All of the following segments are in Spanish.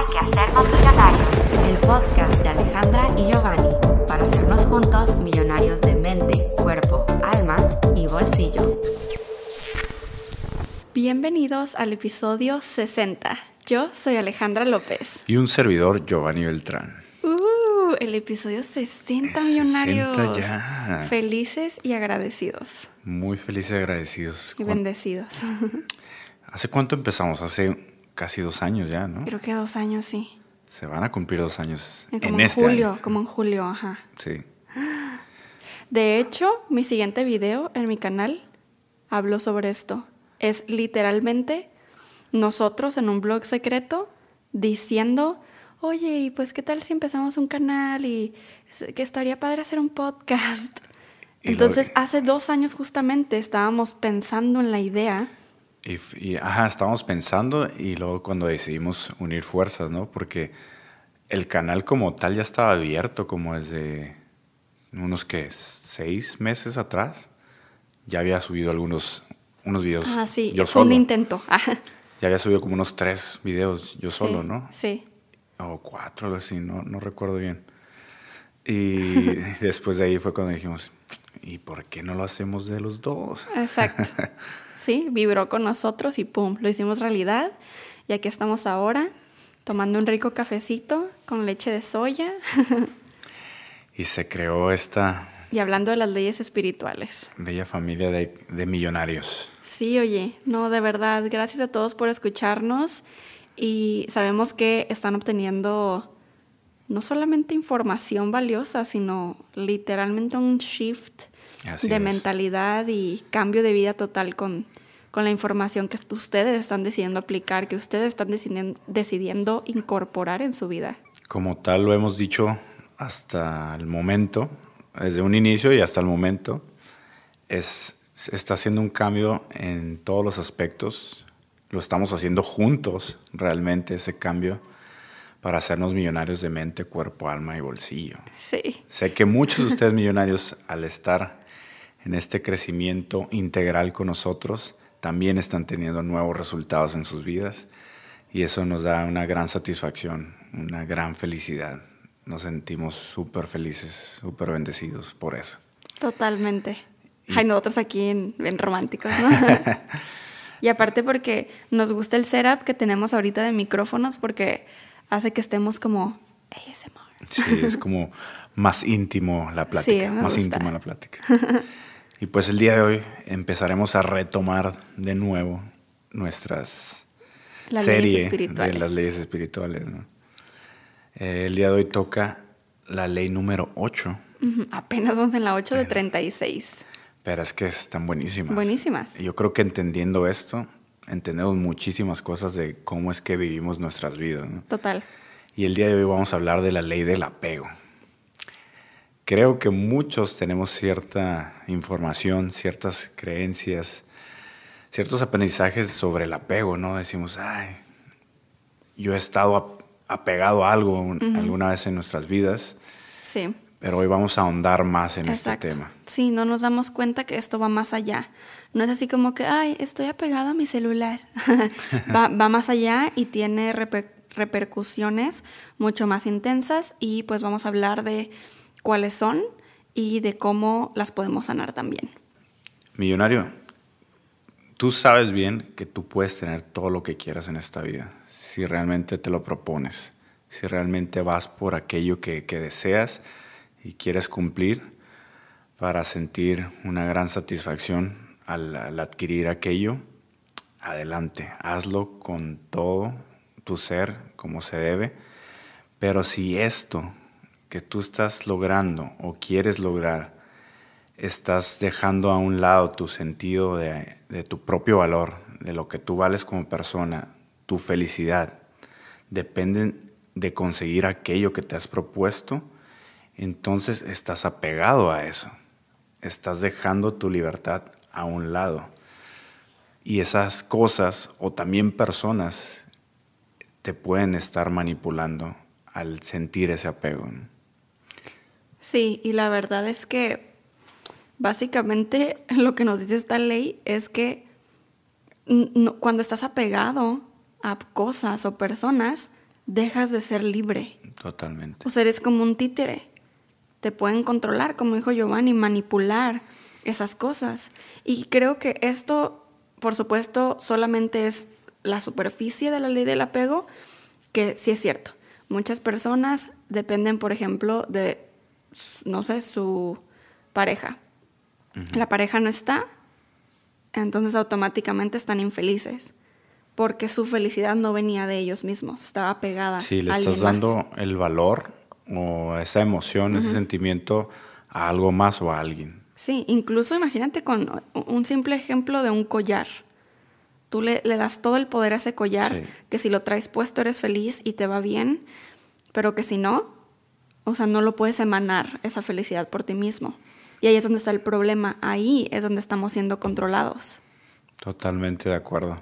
Hay que hacernos millonarios, el podcast de Alejandra y Giovanni, para hacernos juntos millonarios de mente, cuerpo, alma y bolsillo. Bienvenidos al episodio 60. Yo soy Alejandra López. Y un servidor, Giovanni Beltrán. Uh, el episodio 60, 60 millonarios. ya. Felices y agradecidos. Muy felices y agradecidos. Y ¿Cuán- bendecidos. ¿Hace cuánto empezamos? Hace casi dos años ya, ¿no? Creo que dos años, sí. Se van a cumplir dos años Como en en este julio, año. como en julio, ajá. Sí. De hecho, mi siguiente video en mi canal habló sobre esto. Es literalmente nosotros en un blog secreto diciendo, oye, y pues qué tal si empezamos un canal y que estaría padre hacer un podcast. Entonces, hace dos años justamente estábamos pensando en la idea. Y, y, ajá, estábamos pensando y luego cuando decidimos unir fuerzas, ¿no? Porque el canal como tal ya estaba abierto como desde unos que seis meses atrás. Ya había subido algunos unos videos Ah, sí, yo fue un solo. intento. Ya había subido como unos tres videos yo Sí, solo, ¿no? Sí. o cuatro, algo así, no, no recuerdo bien. Y después de ahí fue cuando dijimos, ¿y por qué no lo hacemos de los dos? Exacto. Sí, vibró con nosotros y pum, lo hicimos realidad. Y aquí estamos ahora tomando un rico cafecito con leche de soya Y se creó esta y hablando de las leyes espirituales. bella familia de, de millonarios. Sí, oye, no, de verdad, gracias a todos por escucharnos y sabemos que están obteniendo no solamente información valiosa, sino literalmente un shift Así de es. mentalidad y cambio de vida total con, con la información que ustedes están decidiendo aplicar, que ustedes están decidiendo, decidiendo incorporar en su vida. Como tal lo hemos dicho hasta el momento, desde un inicio y hasta el momento, es, está haciendo un cambio en todos los aspectos. Lo estamos haciendo juntos realmente ese cambio para hacernos millonarios de mente, cuerpo, alma y bolsillo. Sí, Sé que muchos de ustedes millonarios al estar en este crecimiento integral con nosotros también están teniendo nuevos resultados en sus vidas y eso nos da una gran satisfacción, una gran felicidad. Nos sentimos súper felices, súper bendecidos por eso. totalmente. Ay, nosotros aquí en, en románticos, ¿no? y aparte porque nos gusta el setup que tenemos ahorita de micrófonos porque hace que estemos como ASMR. Sí, es como más íntimo la plática, Sí, más gusta. íntima la plática. Y pues el día de hoy empezaremos a retomar de nuevo nuestras Las serie de las leyes espirituales. ¿no? Eh, el día de hoy toca la ley número 8, Ujú, Apenas vamos en la 8 de 36. pero es que están buenísimas. Buenísimas. Y Yo creo que entendiendo esto, entendemos muchísimas cosas de cómo es que vivimos nuestras vidas. ¿no? Total. Y el día de hoy vamos a hablar de la ley del apego. Creo que muchos tenemos cierta información, ciertas creencias, ciertos aprendizajes sobre el apego, ¿no? Decimos, ay, yo he estado ap- apegado a algo un- alguna vez en nuestras vidas, Sí. pero hoy vamos a ahondar más en Exacto. este tema. Sí, no nos damos cuenta que esto va más allá. No es así como que, ay, estoy apegado a mi celular. va, va más allá y tiene reper- repercusiones mucho más intensas y pues vamos a hablar de cuáles son y de cómo las podemos sanar también. Millonario, tú sabes bien que tú puedes tener todo lo que quieras en esta vida, si realmente te lo propones, si realmente vas por aquello que, que deseas y quieres cumplir para sentir una gran satisfacción al, al adquirir aquello, adelante, hazlo con todo tu ser como se debe, pero si esto que tú estás logrando o quieres lograr, estás dejando a un lado tu sentido de, tu propio valor, de lo que tú vales como persona, tu felicidad, dependen de conseguir aquello que te has propuesto, entonces estás apegado a eso. Estás dejando tu libertad a un lado. Y esas cosas o también personas te pueden estar manipulando al sentir ese apego. Sí, y la verdad es que básicamente lo que nos dice esta ley es que no- cuando estás apegado a cosas o personas, dejas de ser libre. Totalmente. O sea, eres como un títere. Te pueden controlar, como dijo Giovanni, manipular esas cosas. Y creo que esto, por supuesto, solamente es la superficie de la ley del apego, que sí es cierto. Muchas personas dependen, por ejemplo, de, no sé, su pareja. La pareja no está, entonces automáticamente están infelices, porque su felicidad no venía de ellos mismos, estaba pegada. Sí, le a estás dando más. el valor o esa emoción, ese sentimiento a algo más o a alguien. Sí, incluso imagínate con un simple ejemplo de un collar. Tú le, le das todo el poder a ese collar, Sí. que si lo traes puesto eres feliz y te va bien, pero que si no, o sea, no lo puedes emanar esa felicidad por ti mismo. Y ahí es donde está el problema, ahí es donde estamos siendo controlados. Totalmente de acuerdo.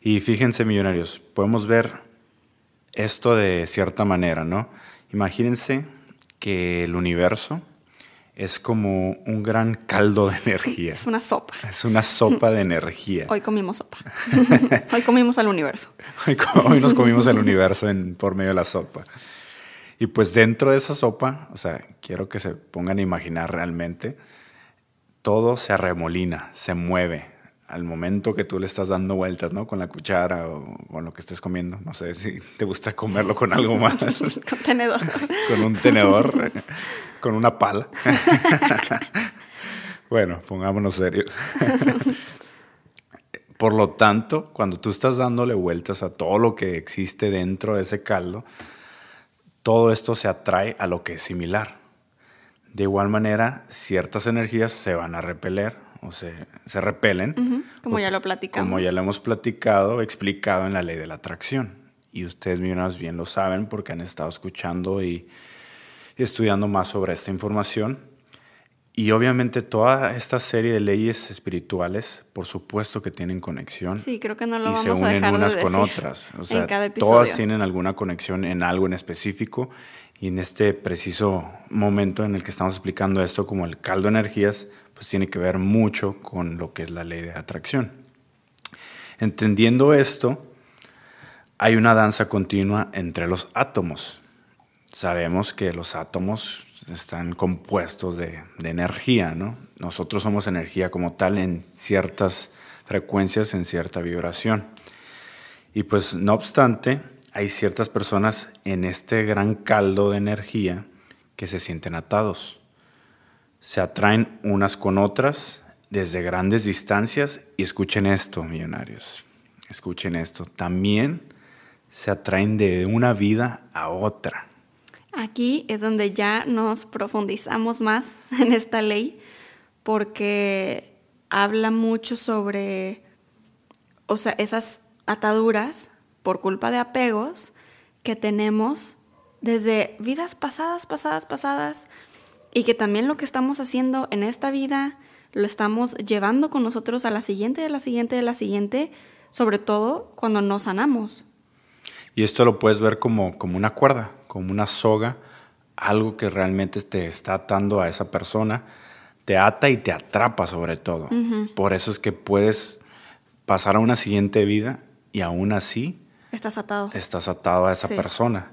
Y fíjense, millonarios, podemos ver esto de cierta manera, ¿no? Imagínense que el universo es como un gran caldo de energía. Es una sopa. Es una sopa de energía. Hoy comimos sopa. Hoy comimos al universo. Hoy, nos comimos el universo en, por medio de la sopa. Y pues dentro de esa sopa, o sea, quiero que se pongan a imaginar realmente, todo se arremolina, se mueve al momento que tú le estás dando vueltas, ¿no? Con la cuchara o con lo que estés comiendo. No sé si te gusta comerlo con algo más, Contenedor. con un tenedor, con una pala. bueno, pongámonos serios. Por lo tanto, cuando tú estás dándole vueltas a todo lo que existe dentro de ese caldo, todo esto se atrae a lo que es similar. De igual manera, ciertas energías se van a repeler o se, se repelen. Como o- ya lo platicamos. Como ya lo hemos platicado, explicado en la ley de la atracción. Y ustedes, millonarios, bien lo saben porque han estado escuchando y estudiando más sobre esta información. Y obviamente toda esta serie de leyes espirituales, por supuesto que tienen conexión. Sí, creo que no lo y se vamos a unen dejar de unas con decir otras. O en sea, cada todas tienen alguna conexión en algo en específico. Y en este preciso momento en el que estamos explicando esto como el caldo de energías, pues tiene que ver mucho con lo que es la ley de atracción. Entendiendo esto, hay una danza continua entre los átomos. Sabemos que los átomos están compuestos de, energía, ¿no? Nosotros somos energía como tal en ciertas frecuencias, en cierta vibración. Y pues no obstante, hay ciertas personas en este gran caldo de energía que se sienten atados. Se atraen unas con otras desde grandes distancias y escuchen esto, millonarios. Escuchen esto. También se atraen de una vida a otra. Aquí es donde ya nos profundizamos más en esta ley porque habla mucho sobre, o sea, esas ataduras por culpa de apegos que tenemos desde vidas pasadas, pasadas, pasadas y que también lo que estamos haciendo en esta vida lo estamos llevando con nosotros a la siguiente, a la siguiente, a la siguiente, sobre todo cuando no sanamos. Y esto lo puedes ver como, como una cuerda, como una soga, algo que realmente te está atando a esa persona, te ata y te atrapa sobre todo. Por eso es que puedes pasar a una siguiente vida y aún así Estás atado. estás atado a esa Sí. persona.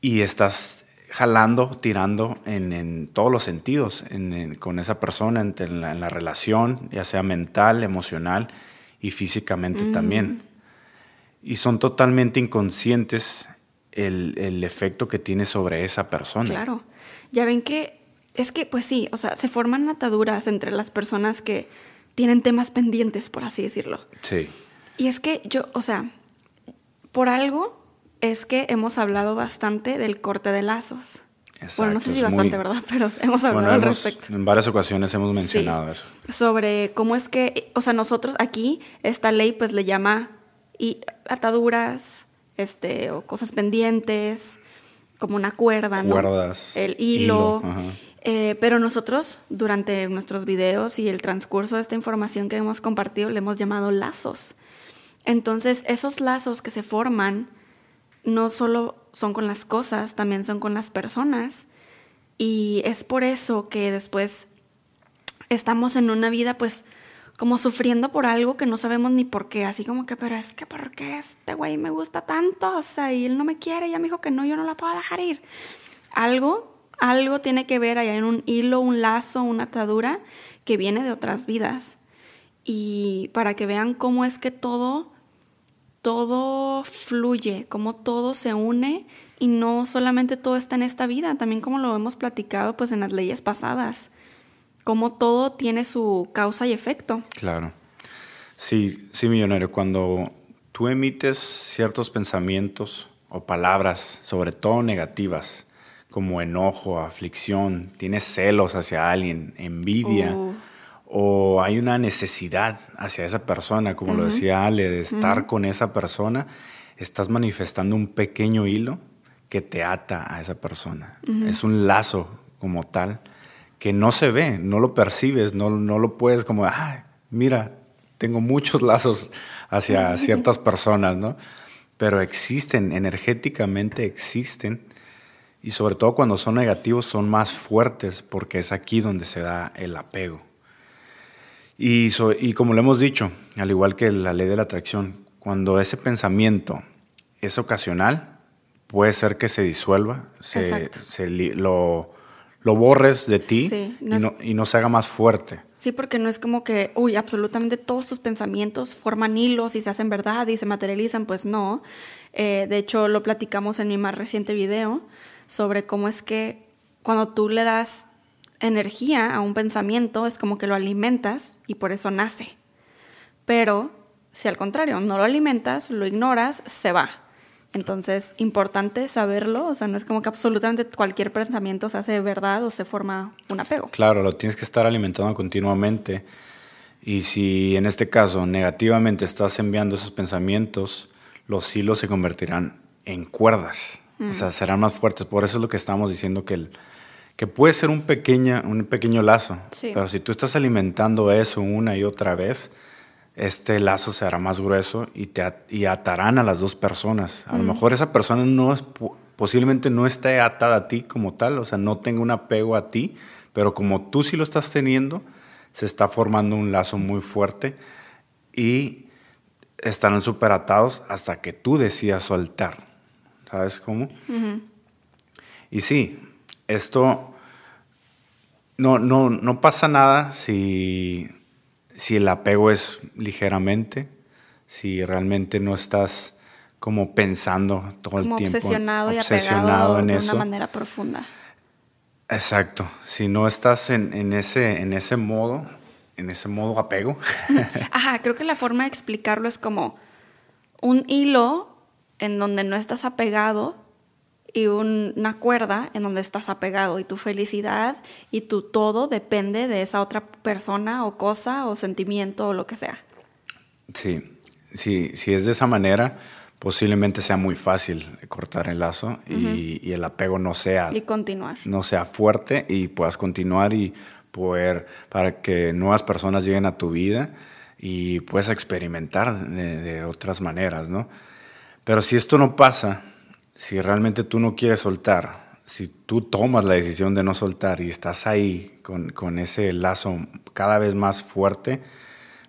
Y estás jalando, tirando en, en todos los sentidos en- en- con esa persona, en, la, en la relación, ya sea mental, emocional y físicamente también. Y son totalmente inconscientes el, el efecto que tiene sobre esa persona. Claro. Ya ven que es que, pues sí, o sea, se forman ataduras entre las personas que tienen temas pendientes, por así decirlo. Sí, Y es que yo, o sea, por algo es que hemos hablado bastante del corte de lazos. bueno, no sé Exacto, si bastante, muy- ¿verdad? Pero hemos hablado Bueno, al respecto. en varias ocasiones hemos mencionado eso. Sobre cómo es que, o sea, nosotros aquí, esta ley pues le llama y ataduras, este, o cosas pendientes, como una cuerda, ¿no? Cuerdas, El hilo. hilo. Eh, pero nosotros, durante nuestros videos y el transcurso de esta información que hemos compartido, le hemos llamado lazos. Entonces, esos lazos que se forman no solo son con las cosas, también son con las personas. Y es por eso que después estamos en una vida, pues, como sufriendo por algo que no sabemos ni por qué, así como que, pero es que ¿por qué este güey me gusta tanto? O sea, y él no me quiere, ya me dijo que no, yo no la puedo dejar ir. Algo, algo tiene que ver allá en un hilo, un lazo, una atadura que viene de otras vidas. Y para que vean cómo es que todo, todo fluye, cómo todo se une y no solamente todo está en esta vida, también como lo hemos platicado pues en las leyes pasadas cómo todo tiene su causa y efecto. Claro. Sí, sí, millonario, cuando tú emites ciertos pensamientos o palabras, sobre todo negativas, como enojo, aflicción, tienes celos hacia alguien, envidia, uh. o hay una necesidad hacia esa persona, como lo decía Ale, de estar con esa persona, estás manifestando un pequeño hilo que te ata a esa persona. Es un lazo como tal que no se ve, no lo percibes, no, no lo puedes como, ah, mira, tengo muchos lazos hacia ciertas personas, ¿no? Pero existen, energéticamente existen, y sobre todo cuando son negativos son más fuertes porque es aquí donde se da el apego. Y, y como lo hemos dicho, al igual que la ley de la atracción, cuando ese pensamiento es ocasional, puede ser que se disuelva, se, se lo, lo borres de ti y, no, se haga más fuerte. Sí, porque no es como que, uy, absolutamente todos tus pensamientos forman hilos y se hacen verdad y se materializan, pues no. Eh, de hecho, lo platicamos en mi más reciente video sobre cómo es que cuando tú le das energía a un pensamiento, es como que lo alimentas y por eso nace. Pero si al contrario no lo alimentas, lo ignoras, se va. Entonces, importante saberlo, o sea, no es como que absolutamente cualquier pensamiento se hace verdad o se forma un apego. Claro, lo tienes que estar alimentando continuamente. Y si en este caso negativamente estás enviando esos pensamientos, los hilos se convertirán en cuerdas, o sea, mm. serán más fuertes. Por eso es lo que estamos diciendo que, el, que puede ser un, pequeña, un pequeño lazo, pero si tú estás alimentando eso una y otra vez, este lazo se hará más grueso y, te y atarán a las dos personas. A lo mejor esa persona no es, posiblemente no esté atada a ti como tal, o sea, no tenga un apego a ti, pero como tú sí lo estás teniendo, se está formando un lazo muy fuerte y estarán súper atados hasta que tú decidas soltar. ¿Sabes cómo? Y sí, esto no, no, no pasa nada si si el apego es ligeramente, si realmente no estás como pensando todo el tiempo. Obsesionado, y apegado en de una manera profunda. Exacto. Si no estás en, ese, en ese modo, en ese modo apego. Ajá, creo que la forma de explicarlo es como un hilo en donde no estás apegado y una cuerda en donde estás apegado y tu felicidad y tu todo depende de esa otra persona o cosa o sentimiento o lo que sea. Sí, sí, si es de esa manera, posiblemente sea muy fácil cortar el lazo y, el apego no sea... Y continuar. No sea fuerte y puedas continuar y poder, para que nuevas personas lleguen a tu vida y puedas experimentar de, de otras maneras, ¿no? Pero si esto no pasa, si realmente tú no quieres soltar, si tú tomas la decisión de no soltar y estás ahí con, ese lazo cada vez más fuerte,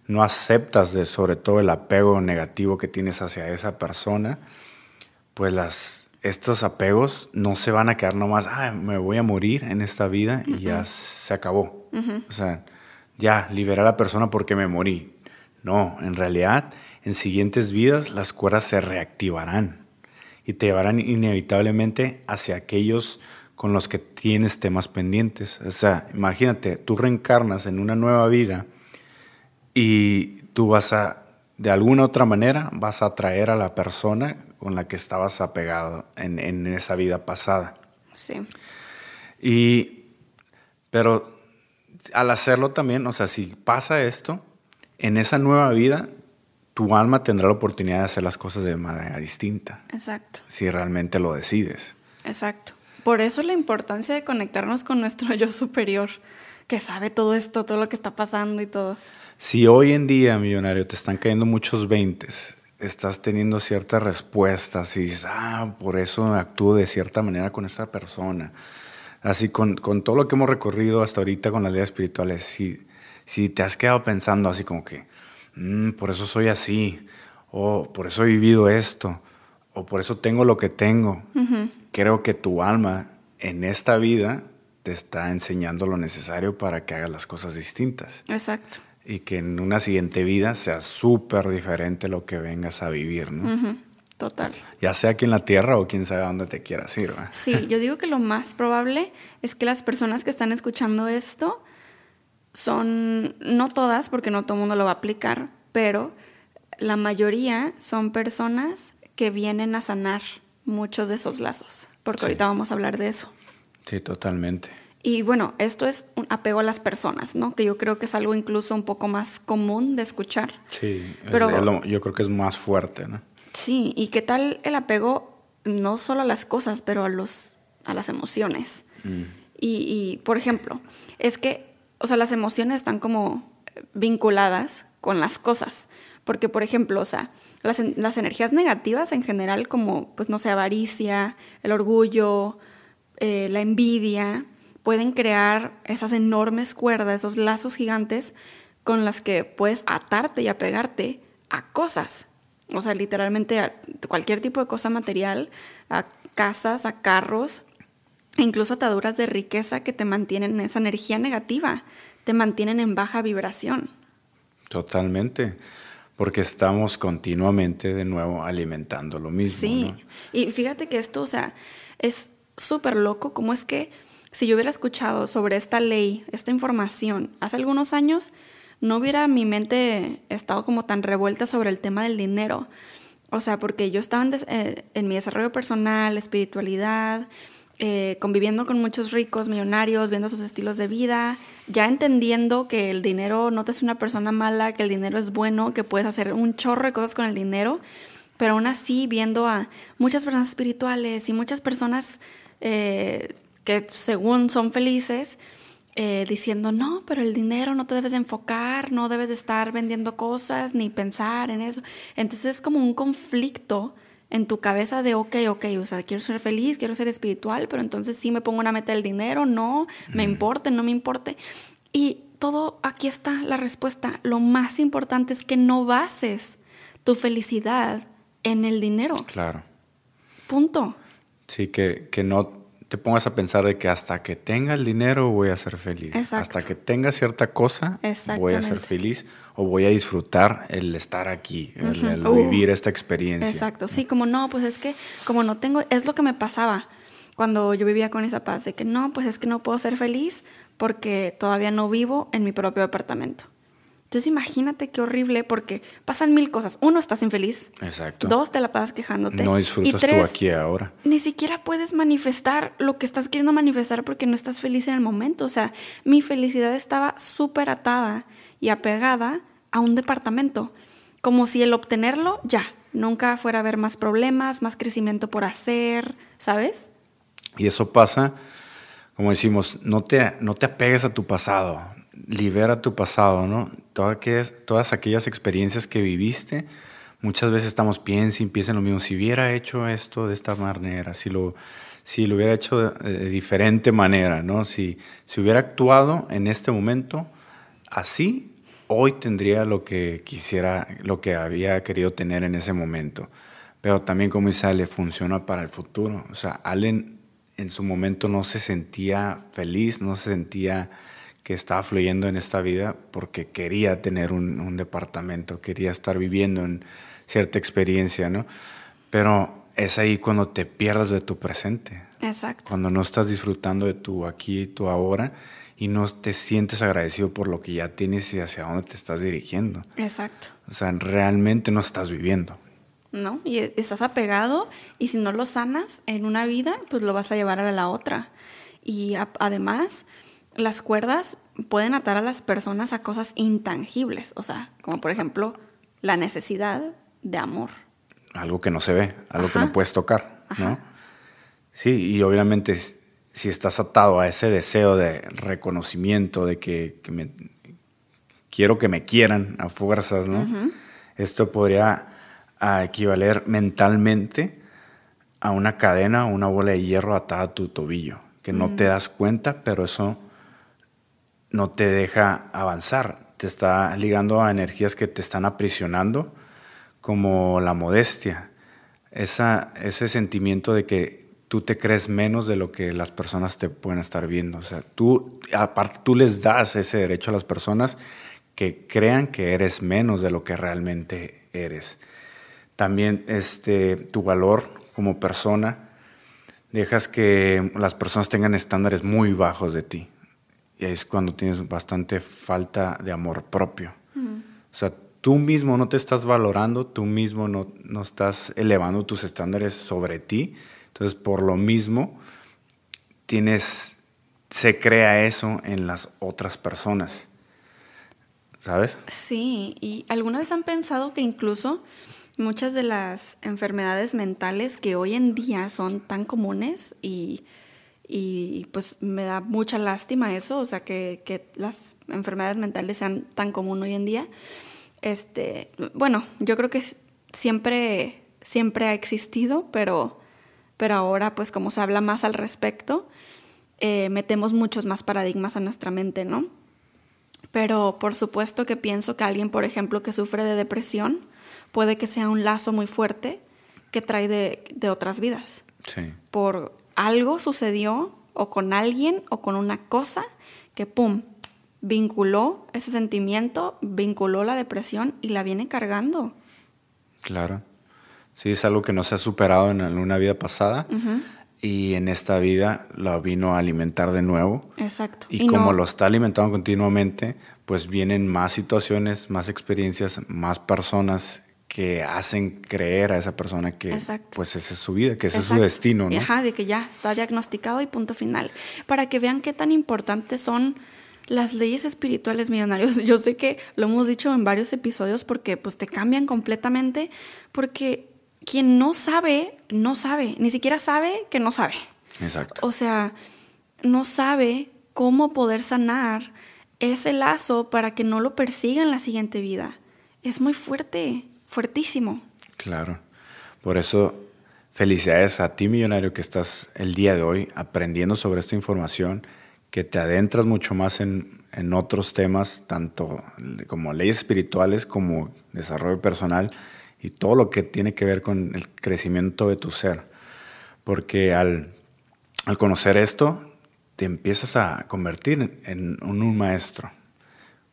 no aceptas de, sobre todo el apego negativo que tienes hacia esa persona, pues las, estos apegos no se van a quedar nomás, ah, me voy a morir en esta vida y ya se acabó. O sea, ya, liberé a la persona porque me morí. No, en realidad, en siguientes vidas las cuerdas se reactivarán y te llevarán inevitablemente hacia aquellos con los que tienes temas pendientes. O sea, imagínate, tú reencarnas en una nueva vida y tú vas a, de alguna otra manera, vas a atraer a la persona con la que estabas apegado en, en esa vida pasada. Sí. Y, pero al hacerlo también, o sea, si pasa esto, en esa nueva vida tu alma tendrá la oportunidad de hacer las cosas de manera distinta. Exacto. Si realmente lo decides. Exacto. Por eso la importancia de conectarnos con nuestro yo superior, que sabe todo esto, todo lo que está pasando y todo. Si hoy en día, millonario, te están cayendo muchos veintes, estás teniendo ciertas respuestas y dices, ah, por eso actúo de cierta manera con esta persona. Así, con, con todo lo que hemos recorrido hasta ahorita con las leyes espirituales, si, si te has quedado pensando así como que, "Mm, por eso soy así, o por eso he vivido esto, o por eso tengo lo que tengo, creo que tu alma en esta vida te está enseñando lo necesario para que hagas las cosas distintas Exacto. y que en una siguiente vida sea súper diferente lo que vengas a vivir, ¿no? Total. Ya sea aquí en la tierra o quién sabe a dónde te quieras ir. Sí, yo digo que lo más probable es que las personas que están escuchando esto son, no todas, porque no todo el mundo lo va a aplicar, pero la mayoría son personas que vienen a sanar muchos de esos lazos, porque Sí. ahorita vamos a hablar de eso. Sí, totalmente. Y bueno, esto es un apego a las personas, ¿no? Que yo creo que es algo incluso un poco más común de escuchar. Sí, Pero- es lo- yo creo que es más fuerte, ¿no? Sí, y qué tal el apego no solo a las cosas, pero a los a las emociones. Y, y, por ejemplo, es que, o sea, las emociones están como vinculadas con las cosas. Porque, por ejemplo, o sea, las, las energías negativas en general, como, pues, no sé, avaricia, el orgullo, eh, la envidia, pueden crear esas enormes cuerdas, esos lazos gigantes con las que puedes atarte y apegarte a cosas. O sea, literalmente a cualquier tipo de cosa material, a casas, a carros, incluso ataduras de riqueza que te mantienen en esa energía negativa, te mantienen en baja vibración. Totalmente. Porque estamos continuamente de nuevo alimentando lo mismo. Sí, ¿no? y fíjate que esto, o sea, es súper loco, como es que si yo hubiera escuchado sobre esta ley, esta información, hace algunos años, no hubiera mi mente estado como tan revuelta sobre el tema del dinero. O sea, porque yo estaba en, eh, en mi desarrollo personal, espiritualidad, eh, conviviendo con muchos ricos, millonarios, viendo sus estilos de vida, ya entendiendo que el dinero no te hace una persona mala, que el dinero es bueno, que puedes hacer un chorro de cosas con el dinero, pero aún así viendo a muchas personas espirituales y muchas personas eh, que según son felices, eh, diciendo, no, pero el dinero no te debes de enfocar, no debes de estar vendiendo cosas ni pensar en eso. Entonces es como un conflicto en tu cabeza de, ok, ok, o sea, quiero ser feliz, quiero ser espiritual, pero entonces sí me pongo una meta del dinero, no, me importe, no me importe. Y todo, aquí está la respuesta. Lo más importante es que no bases tu felicidad en el dinero. Claro. Punto. Sí, que, que no te pongas a pensar de que hasta que tenga el dinero voy a ser feliz. Exacto. Hasta que tenga cierta cosa voy a ser feliz o voy a disfrutar el estar aquí, el, el Uh, vivir esta experiencia. Exacto, sí, como no, pues es que como no tengo, es lo que me pasaba cuando yo vivía con esa paz, de que no, pues es que no puedo ser feliz porque todavía no vivo en mi propio departamento. Entonces imagínate qué horrible porque pasan mil cosas. Uno, estás infeliz. Exacto. Dos, te la pasas quejándote. No y disfrutas tres, tú aquí ahora. ni siquiera puedes manifestar lo que estás queriendo manifestar porque no estás feliz en el momento. O sea, mi felicidad estaba súper atada y apegada a un departamento. Como si el obtenerlo, ya, nunca fuera a haber más problemas, más crecimiento por hacer, ¿sabes? Y eso pasa, como decimos, no te, no te apegues a tu pasado, libera tu pasado, ¿no? Todas aquellas, experiencias que viviste, muchas veces estamos piensa y piensa en lo mismo. Si hubiera hecho esto de esta manera, si lo, hubiera hecho de, de diferente manera, ¿no? Si, si hubiera actuado en este momento así, hoy tendría lo que quisiera, lo que había querido tener en ese momento. Pero también, como dice Ale, funciona para el futuro. O sea, Allen en su momento no se sentía feliz, no se sentía que estaba fluyendo en esta vida porque quería tener un, un departamento, quería estar viviendo en cierta experiencia, ¿no? Pero es ahí cuando te pierdes de tu presente, Exacto. cuando no estás disfrutando de tu aquí y tu ahora y no te sientes agradecido por lo que ya tienes y hacia dónde te estás dirigiendo. Exacto. O sea, realmente no estás viviendo. ¿no? Y e- estás apegado y si no lo sanas en una vida, pues lo vas a llevar a la otra. Y a- además, las cuerdas pueden atar a las personas a cosas intangibles, o sea, como por ejemplo la necesidad de amor. Algo que no se ve, algo que no puedes tocar, ¿no? Sí, y obviamente si estás atado a ese deseo de reconocimiento, de que, que me- quiero que me quieran a fuerzas, ¿no? Esto podría ah, equivaler mentalmente a una cadena, una bola de hierro atada a tu tobillo, que no te das cuenta, pero eso no te deja avanzar, te está ligando a energías que te están aprisionando, como la modestia, ese sentimiento de que tú te crees menos de lo que las personas te pueden estar viendo. O sea, tú, aparte, tú les das ese derecho a las personas que crean que eres menos de lo que realmente eres. También este, tu valor como persona, dejas que las personas tengan estándares muy bajos de ti. Y ahí es cuando tienes bastante falta de amor propio. O sea, tú mismo no te estás valorando, tú mismo no, no estás elevando tus estándares sobre ti. Entonces, por lo mismo, tienes, se crea eso en las otras personas. ¿Sabes? Sí, y alguna vez han pensado que incluso muchas de las enfermedades mentales que hoy en día son tan comunes y, y pues me da mucha lástima eso, o sea, que, que, las enfermedades mentales sean tan comunes hoy en día. Este, bueno, yo creo que siempre, siempre ha existido, pero, pero ahora pues como se habla más al respecto, eh, metemos muchos más paradigmas a nuestra mente, ¿no? Pero por supuesto que pienso que alguien, por ejemplo, que sufre de depresión, puede que sea un lazo muy fuerte que trae de, otras vidas. Sí. Por algo sucedió o con alguien o con una cosa que, ¡pum!, vinculó ese sentimiento, vinculó la depresión y la viene cargando. Claro. Sí, es algo que no se ha superado en una vida pasada y en esta vida lo vino a alimentar de nuevo. Exacto. Y, como lo está alimentando continuamente, pues vienen más situaciones, más experiencias, más personas que hacen creer a esa persona que pues esa es su vida, que ese es su destino, ¿no? Ajá, de que ya está diagnosticado y punto final. Para que vean qué tan importantes son las leyes espirituales millonarios. Yo sé que lo hemos dicho en varios episodios porque pues te cambian completamente porque quien no sabe, no sabe, ni siquiera sabe que no sabe. Exacto. O sea, no sabe cómo poder sanar ese lazo para que no lo persiga en la siguiente vida. Es muy fuerte, fuertísimo. Claro. Por eso, felicidades a ti, millonario, que estás el día de hoy aprendiendo sobre esta información, que te adentras mucho más en, en otros temas, tanto como leyes espirituales como desarrollo personal y todo lo que tiene que ver con el crecimiento de tu ser. Porque al, al conocer esto, te empiezas a convertir en, un, maestro.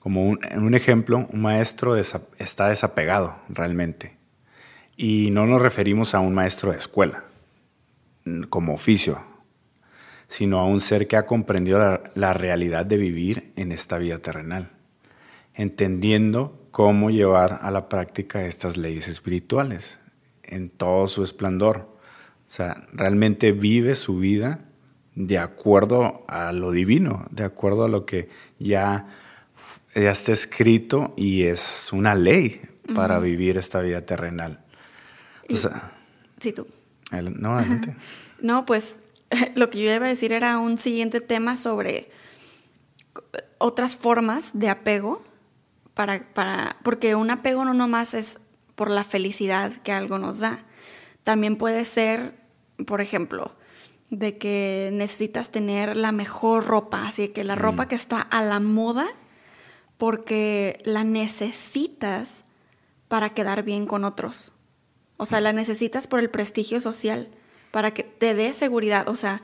Como un, un ejemplo, un maestro está desapegado realmente. Y no nos referimos a un maestro de escuela, como oficio, sino a un ser que ha comprendido la, la realidad de vivir en esta vida terrenal, entendiendo cómo llevar a la práctica estas leyes espirituales en todo su esplendor. O sea, realmente vive su vida de acuerdo a lo divino, de acuerdo a lo que ya, ya está escrito y es una ley para vivir esta vida terrenal. O sea, sí, tú. no, adelante. No, pues lo que yo iba a decir era un siguiente tema sobre otras formas de apego para, para, porque un apego no nomás es por la felicidad que algo nos da. También puede ser, por ejemplo, de que necesitas tener la mejor ropa, así que la ropa mm. que está a la moda, porque la necesitas para quedar bien con otros. O sea, la necesitas por el prestigio social, para que te dé seguridad. O sea,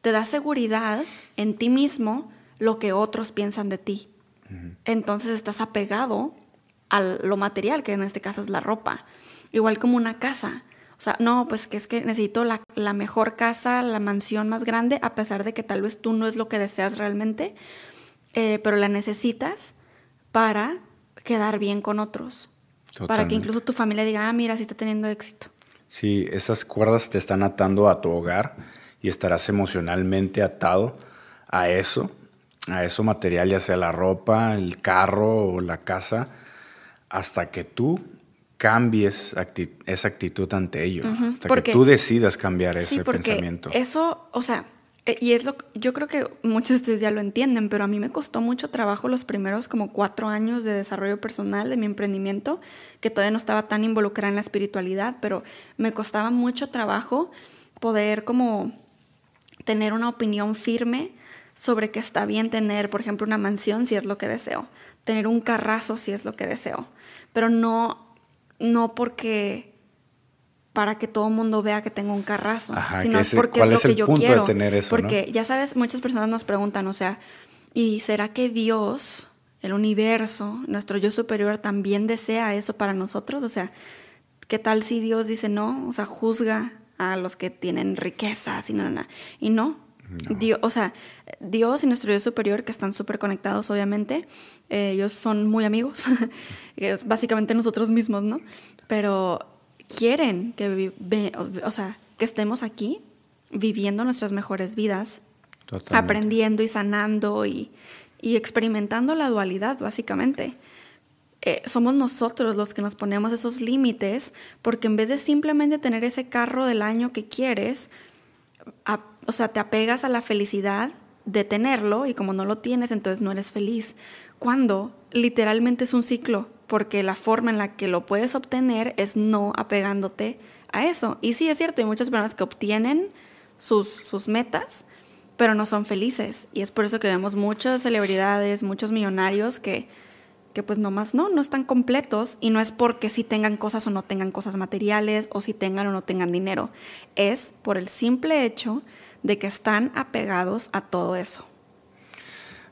te da seguridad en ti mismo lo que otros piensan de ti. Entonces estás apegado a lo material, que en este caso es la ropa. Igual como una casa. O sea, no, pues que es que necesito la, mejor casa, la mansión más grande, a pesar de que tal vez tú no es lo que deseas realmente, eh, pero la necesitas para quedar bien con otros. Para que incluso tu familia diga, ah, mira, sí está teniendo éxito. Sí, esas cuerdas te están atando a tu hogar y estarás emocionalmente atado a eso a eso material, ya sea la ropa, el carro o la casa, hasta que tú cambies esa actitud ante ello, hasta que tú decidas cambiar ese sí, porque pensamiento. Eso, o sea, y es lo yo creo que muchos de ustedes ya lo entienden, pero a mí me costó mucho trabajo los primeros como cuatro años de desarrollo personal de mi emprendimiento, que todavía no estaba tan involucrada en la espiritualidad, pero me costaba mucho trabajo poder como tener una opinión firme sobre que está bien tener, por ejemplo, una mansión si es lo que deseo, tener un carrazo si es lo que deseo, pero no, no porque para que todo el mundo vea que tengo un carrazo, sino es porque es lo que yo quiero. porque ya sabes, muchas personas nos preguntan, o sea, ¿y será que Dios, el universo, nuestro yo superior también desea eso para nosotros? O sea, ¿qué tal si Dios dice no? O sea, juzga a los que tienen riquezas y no, no, y no, Dios, o sea, Dios y nuestro Dios superior, que están súper conectados, obviamente, eh, ellos son muy amigos, básicamente nosotros mismos, ¿no? Pero quieren que, o sea, que estemos aquí viviendo nuestras mejores vidas, aprendiendo y sanando y, y, experimentando la dualidad, básicamente. Eh, somos nosotros los que nos ponemos esos límites, porque en vez de simplemente tener ese carro del año que quieres, o sea, te apegas a la felicidad de tenerlo y como no lo tienes, entonces no eres feliz. Cuando literalmente es un ciclo, porque la forma en la que lo puedes obtener es no apegándote a eso. Y sí, es cierto, hay muchas personas que obtienen sus, sus metas, pero no son felices. Y es por eso que vemos muchas celebridades, muchos millonarios que que pues nomás no, no están completos y no es porque si tengan cosas o no tengan cosas materiales o si tengan o no tengan dinero, es por el simple hecho de que están apegados a todo eso.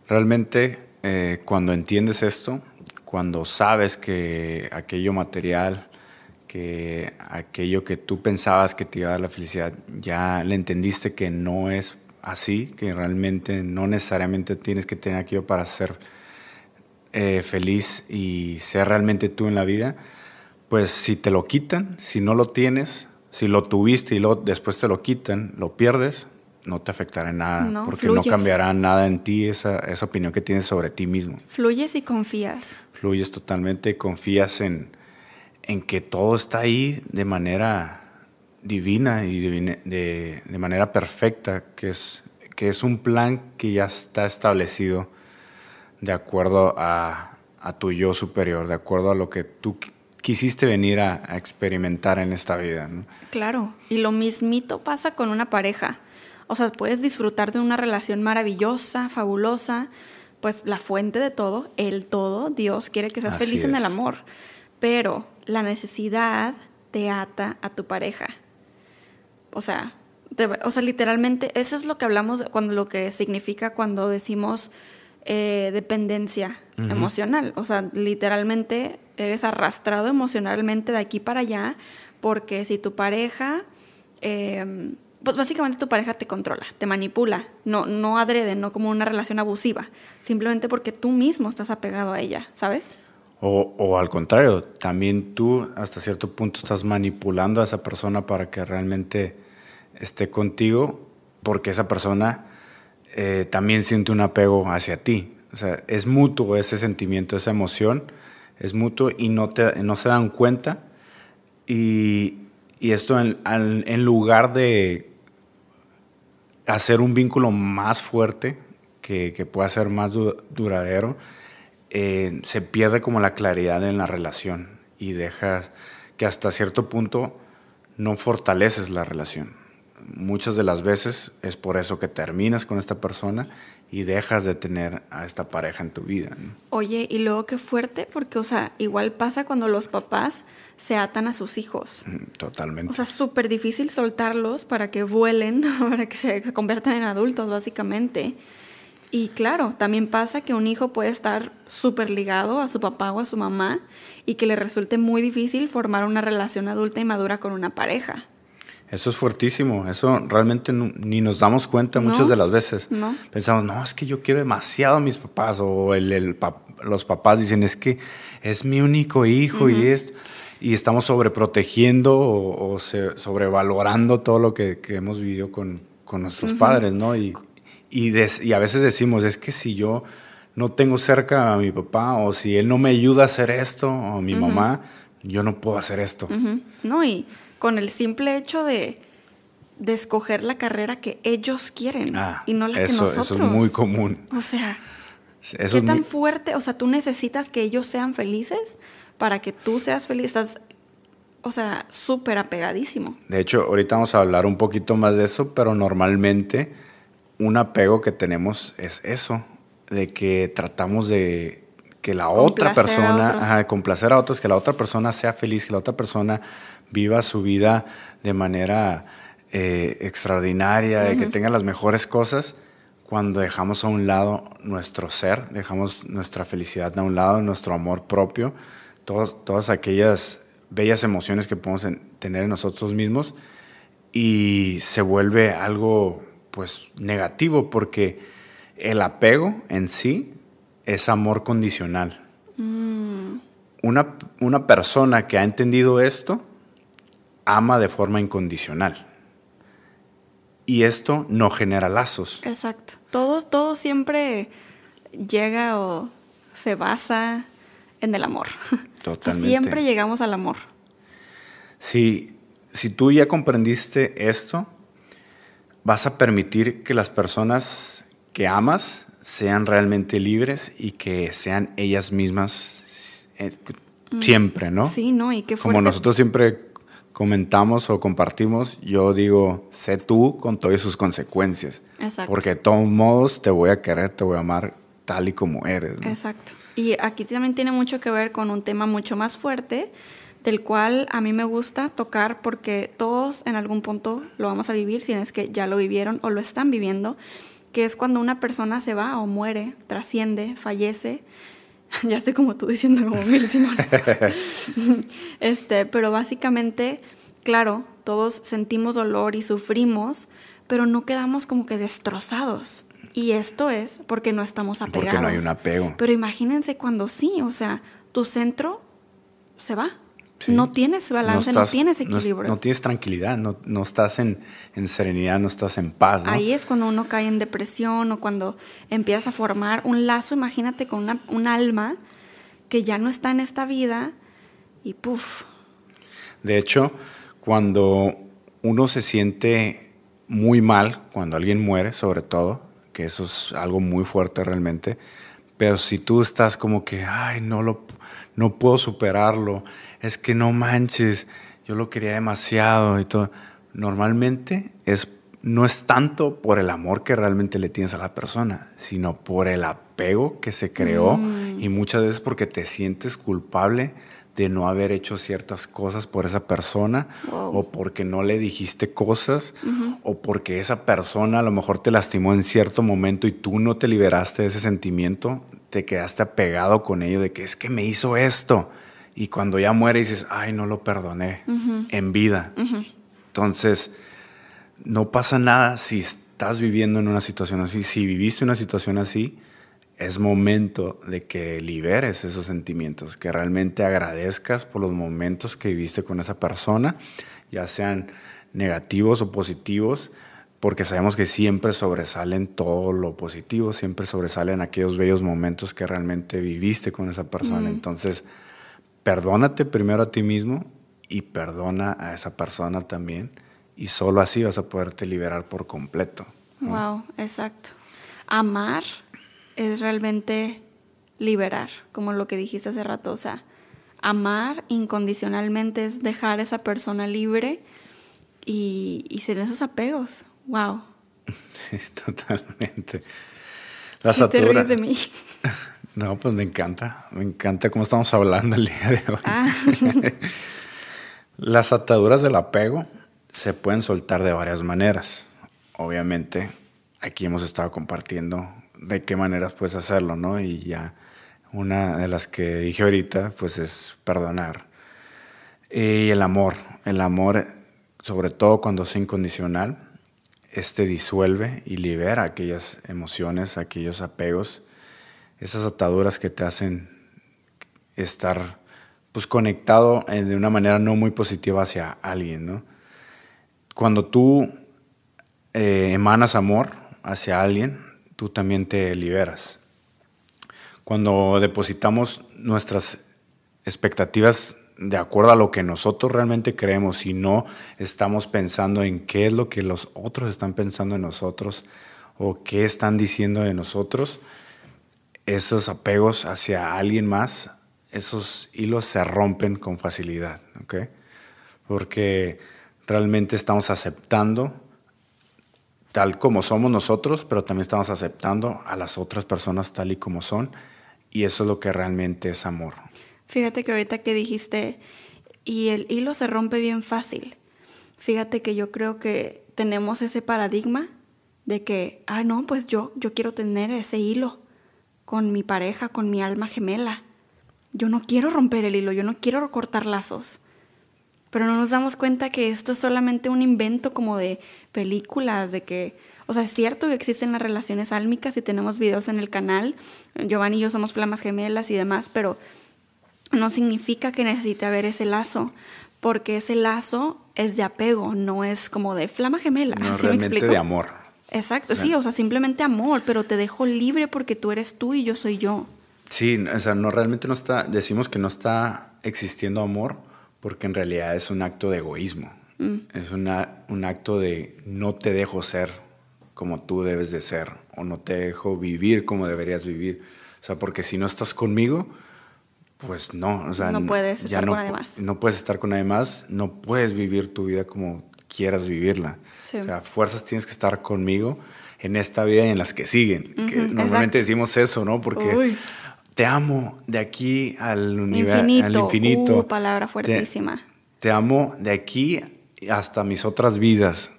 Realmente eh, cuando entiendes esto, cuando sabes que aquello material, que aquello que tú pensabas que te iba a dar la felicidad, ya le entendiste que no es así, que realmente no necesariamente tienes que tener aquello para ser eh, feliz y ser realmente tú en la vida, pues si te lo quitan, si no lo tienes, si lo tuviste y después te lo quitan, lo pierdes, no te afectará en nada, porque no cambiará nada en ti esa, esa, opinión que tienes sobre ti mismo. Fluyes y confías. Fluyes totalmente, confías en, en que todo está ahí de manera divina y de, de, manera perfecta, que es, que es un plan que ya está establecido de acuerdo a, tu yo superior, de acuerdo a lo que tú quisiste venir a, experimentar en esta vida. Claro, y lo mismito pasa con una pareja. O sea, puedes disfrutar de una relación maravillosa, fabulosa, pues la fuente de todo, el todo, Dios quiere que seas feliz en el amor, pero la necesidad te ata a tu pareja. O sea, o sea, literalmente, eso es lo que hablamos cuando lo que significa cuando decimos eh, dependencia emocional. O sea, literalmente eres arrastrado emocionalmente de aquí para allá porque si tu pareja, em, pues básicamente tu pareja te controla, te manipula, no, no adrede, no como una relación abusiva, simplemente porque tú mismo estás apegado a ella, ¿sabes? O, o, al contrario, también tú hasta cierto punto estás manipulando a esa persona para que realmente esté contigo, porque esa persona eh, también siente un apego hacia ti. O sea, es mutuo ese sentimiento, esa emoción, es mutuo y no, te, no se dan cuenta. Y, y esto en, lugar de hacer un vínculo más fuerte, que, que pueda ser más duradero, eh, se pierde como la claridad en la relación y dejas que hasta cierto punto no fortaleces la relación. Muchas de las veces es por eso que terminas con esta persona y dejas de tener a esta pareja en tu vida. Oye, y luego qué fuerte, porque, o sea, igual pasa cuando los papás se atan a sus hijos. Totalmente. O sea, súper difícil soltarlos para que vuelen, para que se conviertan en adultos, básicamente. Y claro, también pasa que un hijo puede estar súper ligado a su papá o a su mamá y que le resulte muy difícil formar una relación adulta y madura con una pareja. Eso es fuertísimo, eso realmente ni nos damos cuenta muchas de las veces. Pensamos, no, es que yo quiero demasiado a mis papás, o el, los papás dicen, es que es mi único hijo y es y estamos sobreprotegiendo o, sobrevalorando todo lo que, hemos vivido con, nuestros padres, ¿no? Y, y, a veces decimos, es que si yo no tengo cerca a mi papá o si él no me ayuda a hacer esto o a mi mamá, yo no puedo hacer esto. No, y con el simple hecho de, de escoger la carrera que ellos quieren ah, y no la que nosotros. Eso es muy común. O sea, ¿qué tan fuerte? O sea, tú necesitas que ellos sean felices para que tú seas feliz. Estás, o sea, súper apegadísimo. De hecho, ahorita vamos a hablar un poquito más de eso, pero normalmente un apego que tenemos es eso, de que tratamos de que la otra Complacer a persona, otros. ajá, complacer a otros, que la otra persona sea feliz, que la otra persona viva su vida de manera eh, extraordinaria, de que tenga las mejores cosas, cuando dejamos a un lado nuestro ser, dejamos nuestra felicidad a un lado, nuestro amor propio, todas, todas aquellas bellas emociones que podemos en- tener en nosotros mismos y se vuelve algo pues negativo porque el apego en sí es amor condicional. Una, una persona que ha entendido esto ama de forma incondicional. Y esto no genera lazos. Exacto. Todo, todo siempre llega o se basa en el amor. Totalmente. siempre llegamos al amor. Si, si tú ya comprendiste esto, vas a permitir que las personas que amas sean realmente libres y que sean ellas mismas eh, siempre, ¿no? Sí, ¿no? Y qué Como fuerte. nosotros siempre comentamos o compartimos, yo digo, sé tú con todas sus consecuencias. Exacto. Porque de todos modos te voy a querer, te voy a amar tal y como eres. ¿no? Exacto. Y aquí también tiene mucho que ver con un tema mucho más fuerte, del cual a mí me gusta tocar porque todos en algún punto lo vamos a vivir, si es que ya lo vivieron o lo están viviendo, que es cuando una persona se va o muere, trasciende, fallece. Ya estoy como tú diciendo como mil sinónimos. este, pero básicamente, claro, todos sentimos dolor y sufrimos, pero no quedamos como que destrozados. Y esto es porque no estamos Porque apegados. no hay un apego. Pero imagínense cuando sí, o sea, tu centro se va. Sí. No tienes balance, no, estás- tienes no equilibrio. No, tienes tranquilidad, no, no estás en, en serenidad, no estás en paz. Ahí es cuando uno cae en depresión o cuando empiezas a formar un lazo, imagínate con una, un alma que ya no está en esta vida y puff, De hecho, cuando uno se siente muy mal, cuando alguien muere, sobre todo, que eso es algo muy fuerte realmente, pero si tú estás como que, ay, no lo, no puedo superarlo, es que no manches, yo lo quería demasiado y todo. Normalmente es, no es tanto por el amor que realmente le tienes a la persona, sino por el apego que se creó y muchas veces porque te sientes culpable de no haber hecho ciertas cosas por esa persona Wow. o porque no le dijiste cosas o porque esa persona a lo mejor te lastimó en cierto momento y tú no te liberaste de ese sentimiento, te quedaste apegado con ello de que es que me hizo esto y cuando ya muere dices, ay, no lo perdoné en vida. Entonces, no pasa nada si estás viviendo en una situación así. Si viviste una situación así, es momento de que liberes esos sentimientos, que realmente agradezcas por los momentos que viviste con esa persona, ya sean negativos o positivos, porque sabemos que siempre sobresalen todo lo positivo, siempre sobresalen aquellos bellos momentos que realmente viviste con esa persona. Entonces, perdónate primero a ti mismo y perdona a esa persona también, y solo así vas a poderte liberar por completo. wow, exacto. Amar es realmente liberar, como lo que dijiste hace rato, o sea, amar incondicionalmente es dejar a esa persona libre y, y sin esos apegos. Wow. Sí, totalmente. Las ¿Qué te ríes de mí? No, pues me encanta. Me encanta cómo estamos hablando el día de hoy. Ah, Las ataduras del apego se pueden soltar de varias maneras. Obviamente, aquí hemos estado compartiendo de qué maneras puedes hacerlo, ¿no? Y ya una de las que dije ahorita, pues es perdonar. Y el amor. El amor, sobre todo cuando es incondicional, este disuelve y libera aquellas emociones, aquellos apegos, esas ataduras que te hacen estar pues conectado de una manera no muy positiva hacia alguien. Cuando tú eh, emanas amor hacia alguien, tú también te liberas. Cuando depositamos nuestras expectativas de acuerdo a lo que nosotros realmente creemos y no estamos pensando en qué es lo que los otros están pensando en nosotros o qué están diciendo de nosotros, esos apegos hacia alguien más, esos hilos se rompen con facilidad, ¿ok? Porque realmente estamos aceptando tal como somos nosotros, pero también estamos aceptando a las otras personas tal y como son. Y eso es lo que realmente es amor. Fíjate que ahorita que dijiste, y el hilo se rompe bien fácil. Fíjate que yo creo que tenemos ese paradigma de que, ah, no, pues yo, yo quiero tener ese hilo con mi pareja, con mi alma gemela. Yo no quiero romper el hilo, yo no quiero cortar lazos. Pero no nos damos cuenta que esto es solamente un invento como de películas, de que, o sea, es cierto que existen las relaciones álmicas y tenemos videos en el canal, Giovanni y yo somos flamas gemelas y demás, pero no significa que necesite haber ese lazo, porque ese lazo es de apego, no es como de flama gemela. No, realmente de amor. Exacto, sí, o sea, simplemente amor, pero te dejo libre porque tú eres tú y yo soy yo. Sí, o sea, no realmente no está, decimos que no está existiendo amor porque en realidad es un acto de egoísmo. Mm. Es una, un acto de no te dejo ser como tú debes de ser o no te dejo vivir como deberías vivir. O sea, porque si no estás conmigo, pues no. O sea, no puedes estar con nadie más. No puedes estar con nadie más, no puedes vivir tu vida como quieras vivirla. O sea, fuerzas tienes que estar conmigo en esta vida y en las que siguen. que normalmente decimos eso, ¿no? Porque te amo de aquí al, universo, al infinito. Uh, palabra fuertísima. Te, amo de aquí hasta mis otras vidas.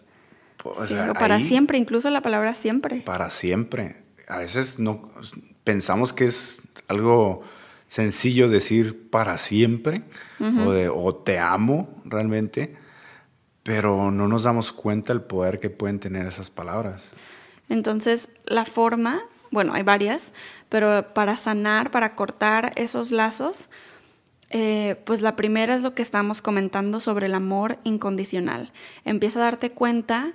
O, sea, para siempre, incluso la palabra siempre. Para siempre. A veces no pensamos que es algo sencillo decir para siempre o, de, o te amo realmente, pero no nos damos cuenta el poder que pueden tener esas palabras. Entonces, la forma bueno, hay varias, pero para sanar, para cortar esos lazos, eh, pues la primera es lo que estamos comentando sobre el amor incondicional. Empieza a darte cuenta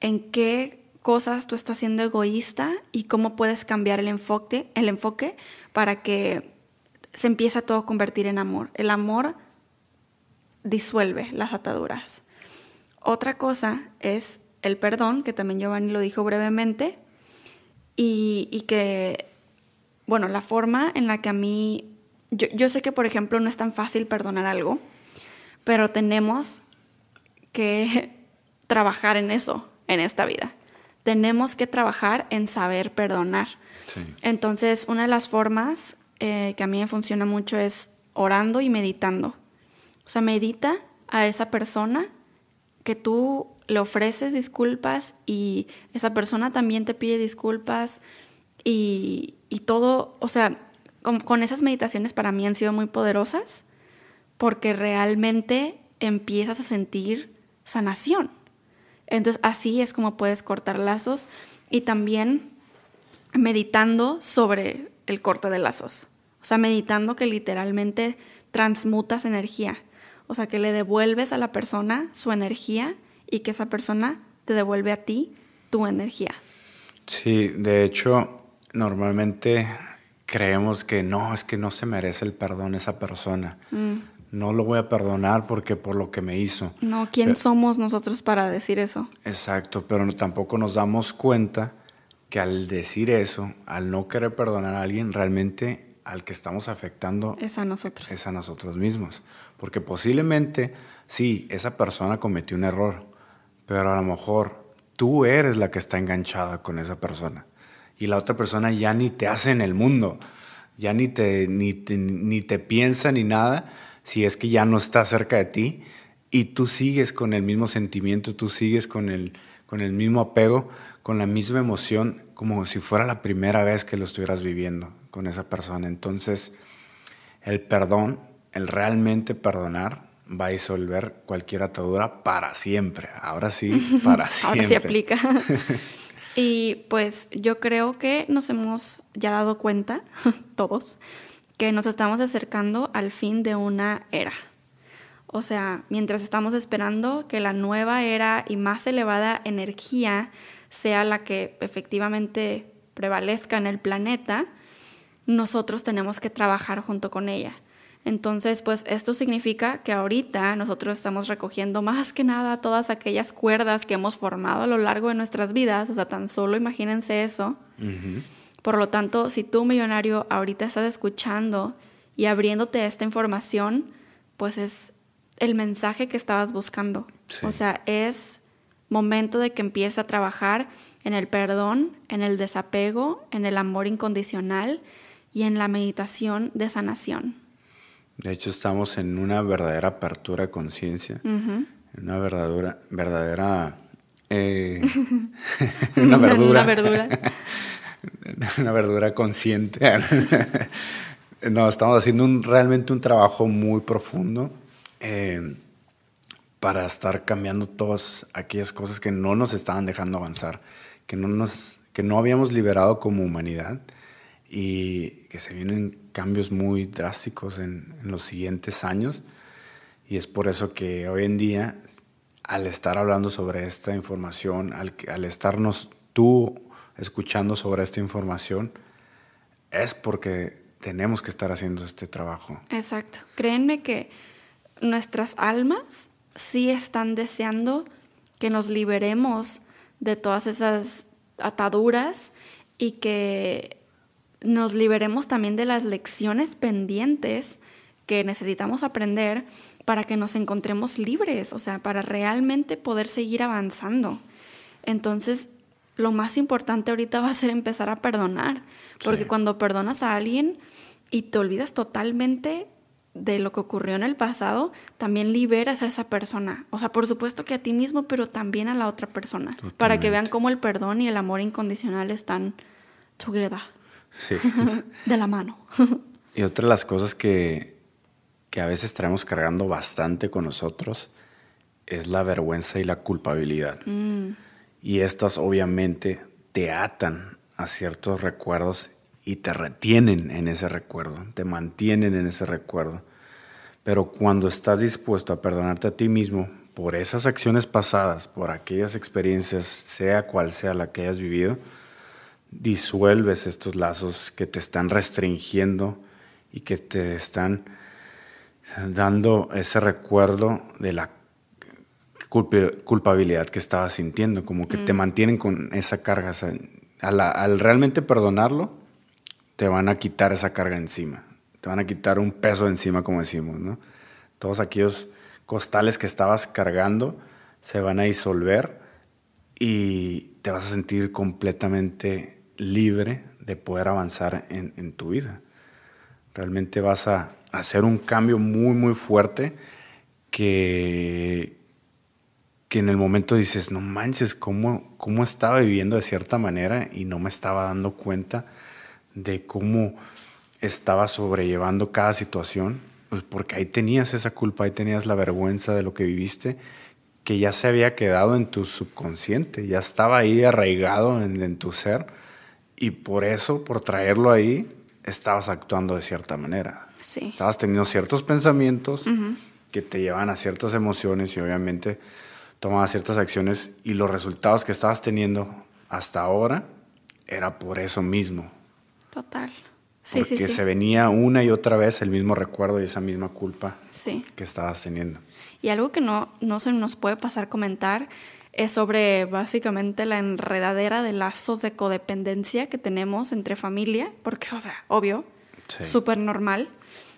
en qué cosas tú estás siendo egoísta y cómo puedes cambiar el enfoque, el enfoque para que se empiece a todo convertir en amor. El amor disuelve las ataduras. Otra cosa es el perdón, que también Giovanni lo dijo brevemente, y, que, bueno, la forma en la que a mí, yo, yo sé que por ejemplo no es tan fácil perdonar algo, pero tenemos que trabajar en eso, en esta vida. Tenemos que trabajar en saber perdonar. Entonces, una de las formas eh, que a mí me funciona mucho es orando y meditando. O sea, medita a esa persona que tú le ofreces disculpas y esa persona también te pide disculpas y, todo, o sea, con, esas meditaciones para mí han sido muy poderosas porque realmente empiezas a sentir sanación. Entonces así es como puedes cortar lazos y también meditando sobre el corte de lazos. O sea, meditando que literalmente transmutas energía. O sea, que le devuelves a la persona su energía y que esa persona te devuelve a ti tu energía. Sí, de hecho, normalmente creemos que no, es que no se merece el perdón esa persona. Mm. No lo voy a perdonar porque por lo que me hizo. No, ¿quién somos nosotros para decir eso? Exacto, pero tampoco nos damos cuenta que al decir eso, al no querer perdonar a alguien, realmente al que estamos afectando es a nosotros. Es a nosotros mismos. Porque posiblemente, sí, esa persona cometió un error, pero a lo mejor tú eres la que está enganchada con esa persona y la otra persona ya ni te hace en el mundo, ya ni te, ni ni te piensa ni nada si es que ya no está cerca de ti y tú sigues con el mismo sentimiento, tú sigues con el, con el mismo apego, con la misma emoción, como si fuera la primera vez que lo estuvieras viviendo con esa persona. Entonces, el perdón, el realmente perdonar, va a disolver cualquier atadura para siempre. Ahora sí, para siempre. Ahora sí aplica. y pues yo creo que nos hemos ya dado cuenta, todos, que nos estamos acercando al fin de una era. O sea, mientras estamos esperando que la nueva era y más elevada energía sea la que efectivamente prevalezca en el planeta, nosotros tenemos que trabajar junto con ella. Entonces, pues esto significa que ahorita nosotros estamos recogiendo más que nada todas aquellas cuerdas que hemos formado a lo largo de nuestras vidas, o sea, tan solo imagínense eso. Por lo tanto, si tú, millonario, ahorita estás escuchando y abriéndote esta información, pues es el mensaje que estabas buscando. O sea, es momento de que empiece a trabajar en el perdón, en el desapego, en el amor incondicional y en la meditación de sanación. De hecho, estamos en una verdadera apertura de conciencia, en una verdadera, verdadera eh, una verdura. una verdura. una verdura consciente. no, estamos haciendo un, realmente un trabajo muy profundo eh, para estar cambiando todas aquellas cosas que no nos estaban dejando avanzar, que no, nos, que no habíamos liberado como humanidad y que se vienen cambios muy drásticos en, los siguientes años. Y es por eso que hoy en día, al estar hablando sobre esta información, al, al estarnos tú escuchando sobre esta información, es porque tenemos que estar haciendo este trabajo. Exacto. Créanme que nuestras almas sí están deseando que nos liberemos de todas esas ataduras y que nos liberemos también de las lecciones pendientes que necesitamos aprender para que nos encontremos libres, o sea, para realmente poder seguir avanzando. Entonces, lo más importante ahorita va a ser empezar a perdonar, porque cuando perdonas a alguien y te olvidas totalmente de lo que ocurrió en el pasado, también liberas a esa persona. O sea, por supuesto que a ti mismo, pero también a la otra persona, para que vean cómo el perdón y el amor incondicional están together. Sí. de la mano. y otra de las cosas que, que a veces traemos cargando bastante con nosotros es la vergüenza y la culpabilidad. Mm. Y estas obviamente te atan a ciertos recuerdos y te retienen en ese recuerdo, te mantienen en ese recuerdo. Pero cuando estás dispuesto a perdonarte a ti mismo por esas acciones pasadas, por aquellas experiencias, sea cual sea la que hayas vivido, disuelves estos lazos que te están restringiendo y que te están dando ese recuerdo de la culpabilidad que estabas sintiendo, como que te mantienen con esa carga. al, realmente perdonarlo, te van a quitar esa carga encima, te van a quitar un peso encima, como decimos, ¿no? Todos aquellos costales que estabas cargando se van a disolver y te vas a sentir completamente libre de poder avanzar en, tu vida. Realmente vas a hacer un cambio muy, muy fuerte que, que en el momento dices, no manches, ¿cómo, ¿cómo estaba viviendo de cierta manera y no me estaba dando cuenta de cómo estaba sobrellevando cada situación? Pues porque ahí tenías esa culpa, ahí tenías la vergüenza de lo que viviste, que ya se había quedado en tu subconsciente, ya estaba ahí arraigado en, tu ser y por eso, por traerlo ahí, estabas actuando de cierta manera. Sí. Estabas teniendo ciertos pensamientos que te llevan a ciertas emociones y obviamente tomabas ciertas acciones y los resultados que estabas teniendo hasta ahora era por eso mismo. Total. Sí, Porque sí, se venía una y otra vez el mismo recuerdo y esa misma culpa que estabas teniendo. Y algo que no, no se nos puede pasar comentar es sobre básicamente la enredadera de lazos de codependencia que tenemos entre familia, porque, o sea, obvio, súper normal.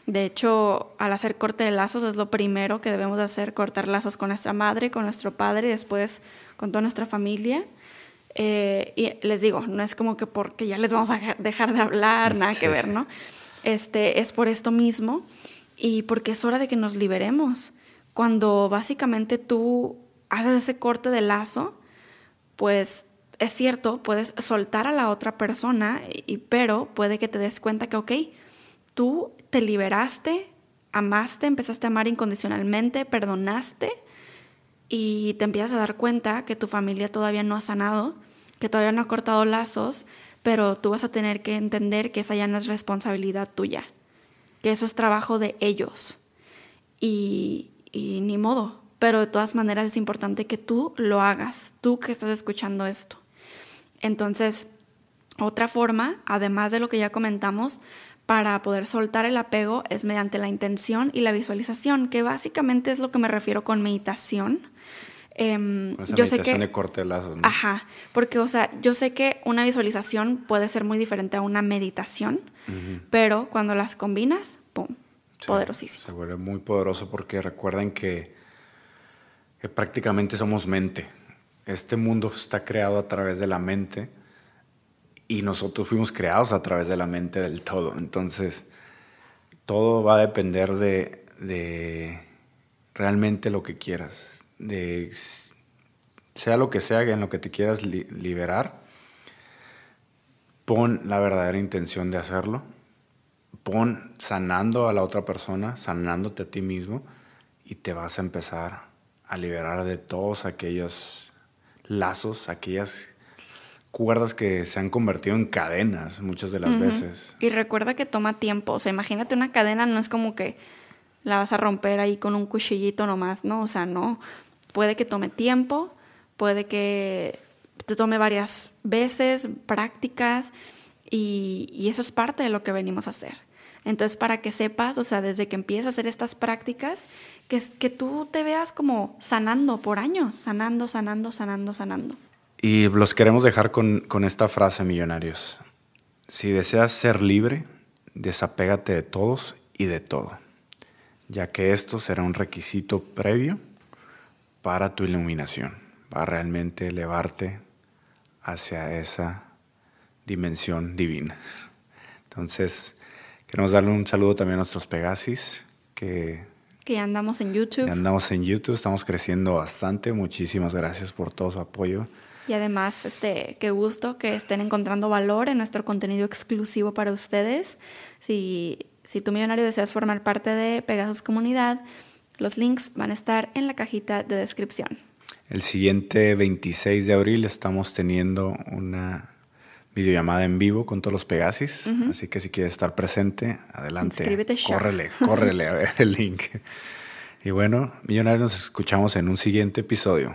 De hecho, al hacer corte de lazos es lo primero que debemos hacer, cortar lazos con nuestra madre, con nuestro padre, y después con toda nuestra familia. Eh, y les digo, no es como que porque ya les vamos a dejar de hablar, nada que ver, ¿no? Este, es por esto mismo y porque es hora de que nos liberemos. Cuando básicamente tú haces ese corte de lazo, pues es cierto, puedes soltar a la otra persona, y, pero puede que te des cuenta que, ok, tú te liberaste, amaste, empezaste a amar incondicionalmente, perdonaste y te empiezas a dar cuenta que tu familia todavía no ha sanado, que todavía no ha cortado lazos, pero tú vas a tener que entender que esa ya no es responsabilidad tuya, que eso es trabajo de ellos. Y, y ni modo, pero de todas maneras es importante que tú lo hagas, tú que estás escuchando esto. Entonces, otra forma, además de lo que ya comentamos, para poder soltar el apego es mediante la intención y la visualización, que básicamente es lo que me refiero con meditación. Eh, yo sé que de corte de lazos, ¿no? Ajá, porque o sea, yo sé que una visualización puede ser muy diferente a una meditación, pero cuando las combinas, pum, poderosísimo. Se vuelve muy poderoso porque recuerden que, que prácticamente somos mente. este mundo está creado a través de la mente y nosotros fuimos creados a través de la mente del todo. Entonces, todo va a depender de, realmente lo que quieras, de sea lo que sea en lo que te quieras liberar, pon la verdadera intención de hacerlo, pon sanando a la otra persona, sanándote a ti mismo y te vas a empezar a liberar de todos aquellos lazos, aquellas cuerdas que se han convertido en cadenas muchas de las veces. Y recuerda que toma tiempo, o sea, imagínate una cadena, no es como que la vas a romper ahí con un cuchillito nomás, ¿no? O sea, no, puede que tome tiempo, puede que te tome varias veces, prácticas, y, y eso es parte de lo que venimos a hacer. Entonces, para que sepas, o sea, desde que empiezas a hacer estas prácticas, que, que tú te veas como sanando por años, sanando, sanando, sanando, sanando. Y los queremos dejar con, con esta frase, millonarios. Si deseas ser libre, desapégate de todos y de todo, ya que esto será un requisito previo para tu iluminación, para realmente elevarte hacia esa dimensión divina. Entonces, queremos darle un saludo también a nuestros Pegasis, que, que ya andamos en YouTube. Ya andamos en YouTube, estamos creciendo bastante. Muchísimas gracias por todo su apoyo. Y además, este, qué gusto que estén encontrando valor en nuestro contenido exclusivo para ustedes. Si, si tu millonario deseas formar parte de Pegasus Comunidad, los links van a estar en la cajita de descripción. El siguiente 26 de abril estamos teniendo una videollamada en vivo con todos los Pegasis. Así que si quieres estar presente, adelante. Inscríbete córrele, córrele a ver el link. Y bueno, millonarios, nos escuchamos en un siguiente episodio.